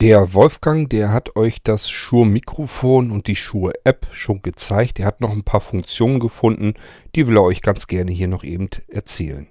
Der Wolfgang, der hat euch das Shure-Mikrofon und die Shure-App schon gezeigt. Er hat noch ein paar Funktionen gefunden, die will er euch ganz gerne hier noch eben erzählen.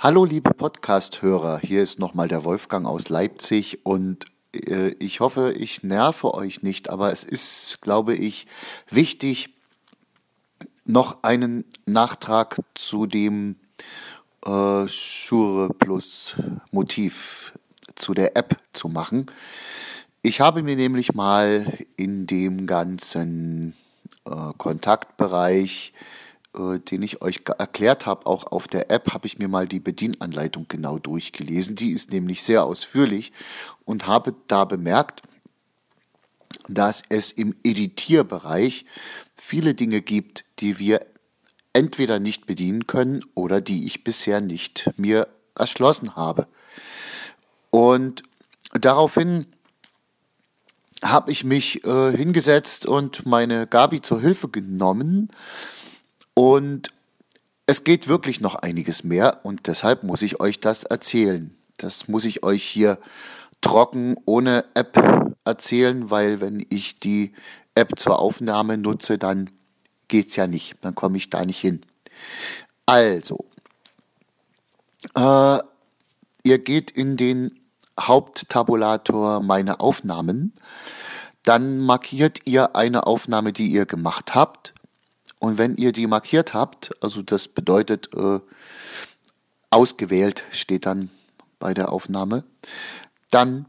Hallo liebe Podcast-Hörer, hier ist nochmal der Wolfgang aus Leipzig und äh, ich hoffe, ich nerve euch nicht, aber es ist, glaube ich, wichtig, noch einen Nachtrag zu dem äh, Shure Plus Motiv, zu der App zu machen. Ich habe mir nämlich mal in dem ganzen äh, Kontaktbereich äh, den ich euch erklärt habe, auch auf der App, habe ich mir mal die Bedienanleitung genau durchgelesen. Die ist nämlich sehr ausführlich und habe da bemerkt, dass es im Editierbereich viele Dinge gibt, die wir entweder nicht bedienen können oder die ich bisher nicht mir erschlossen habe. Und daraufhin habe ich mich äh, hingesetzt und meine Gabi zur Hilfe genommen und es geht wirklich noch einiges mehr und deshalb muss ich euch das erzählen. Das muss ich euch hier trocken ohne App erzählen, weil wenn ich die App zur Aufnahme nutze, dann geht es ja nicht. Dann komme ich da nicht hin. Also, äh, ihr geht in den Haupttabulator Meine Aufnahmen. Dann markiert ihr eine Aufnahme, die ihr gemacht habt. Und wenn ihr die markiert habt, also das bedeutet äh, ausgewählt steht dann bei der Aufnahme, dann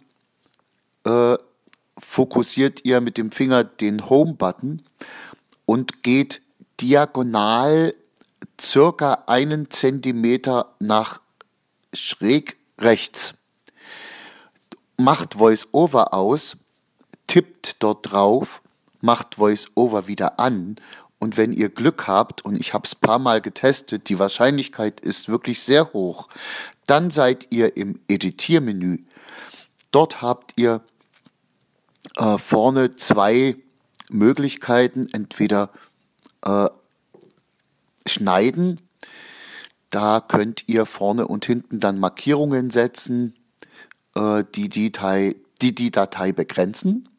äh, fokussiert ihr mit dem Finger den Home-Button und geht diagonal circa einen Zentimeter nach schräg rechts. Macht VoiceOver aus, tippt dort drauf, macht VoiceOver wieder an und wenn ihr Glück habt, und ich habe es paar Mal getestet, die Wahrscheinlichkeit ist wirklich sehr hoch, dann seid ihr im Editiermenü. Dort habt ihr äh, vorne zwei Möglichkeiten, entweder äh, schneiden, da könnt ihr vorne und hinten dann Markierungen setzen, äh, die, die, Datei, die die Datei begrenzen,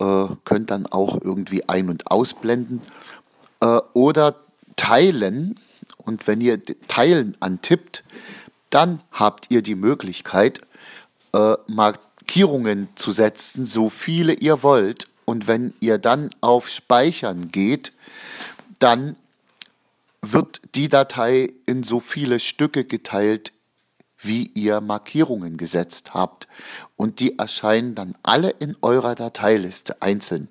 äh, könnt dann auch irgendwie ein- und ausblenden äh, oder teilen. Und wenn ihr Teilen antippt, dann habt ihr die Möglichkeit, äh, Markierungen zu setzen, so viele ihr wollt. Und wenn ihr dann auf Speichern geht, dann wird die Datei in so viele Stücke geteilt, wie ihr Markierungen gesetzt habt. Und die erscheinen dann alle in eurer Dateiliste einzeln.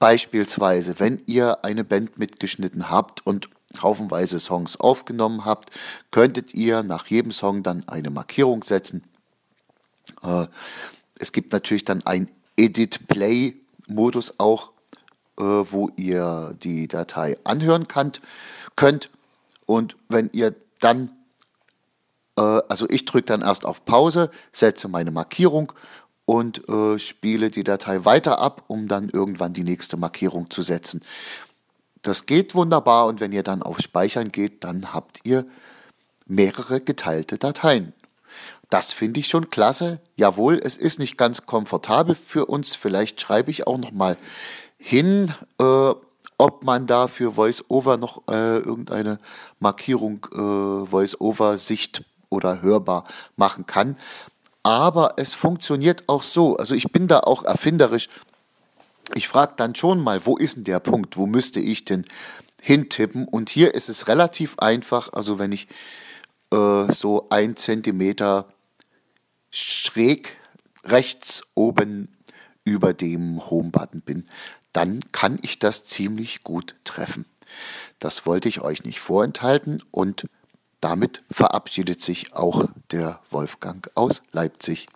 Beispielsweise, wenn ihr eine Band mitgeschnitten habt und haufenweise Songs aufgenommen habt, könntet ihr nach jedem Song dann eine Markierung setzen. Äh, es gibt natürlich dann einen Edit-Play-Modus auch, äh, wo ihr die Datei anhören könnt. Und wenn ihr dann, äh, also ich drücke dann erst auf Pause, setze meine Markierung und äh, spiele die Datei weiter ab, um dann irgendwann die nächste Markierung zu setzen. Das geht wunderbar und wenn ihr dann auf Speichern geht, dann habt ihr mehrere geteilte Dateien. Das finde ich schon klasse. Jawohl, es ist nicht ganz komfortabel für uns. Vielleicht schreibe ich auch noch mal hin, äh, ob man da für VoiceOver noch äh, irgendeine Markierung äh, VoiceOver sicht oder hörbar machen kann aber es funktioniert auch so. Also ich bin da auch erfinderisch. Ich frage dann schon mal, wo ist denn der Punkt? Wo müsste ich denn hintippen? Und hier ist es relativ einfach. Also wenn ich äh, so ein Zentimeter schräg rechts oben über dem Home-Button bin, dann kann ich das ziemlich gut treffen. Das wollte ich euch nicht vorenthalten und damit verabschiedet sich auch der Wolfgang aus Leipzig.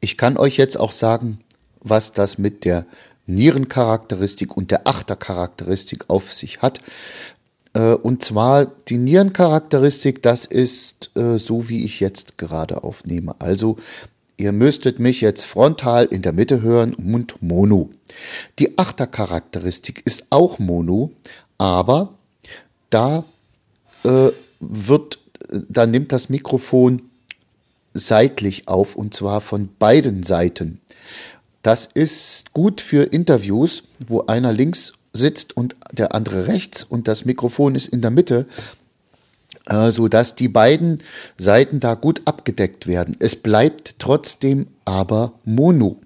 Ich kann euch jetzt auch sagen, was das mit der Nierencharakteristik und der Achtercharakteristik auf sich hat. Äh, und zwar die Nierencharakteristik, das ist äh, so, wie ich jetzt gerade aufnehme. Also ihr müsstet mich jetzt frontal in der Mitte hören und Mono. Die Achtercharakteristik ist auch Mono, aber da äh, wird, da nimmt das Mikrofon seitlich auf und zwar von beiden Seiten. Das ist gut für Interviews, wo einer links sitzt und der andere rechts und das Mikrofon ist in der Mitte, äh, so dass die beiden Seiten da gut abgedeckt werden. Es bleibt trotzdem aber Mono.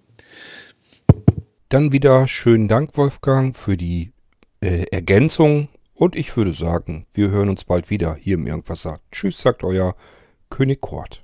Dann wieder schönen Dank, Wolfgang, für die äh, Ergänzung. Und ich würde sagen, wir hören uns bald wieder hier im Irgendwasser. Tschüss, sagt euer König Kort.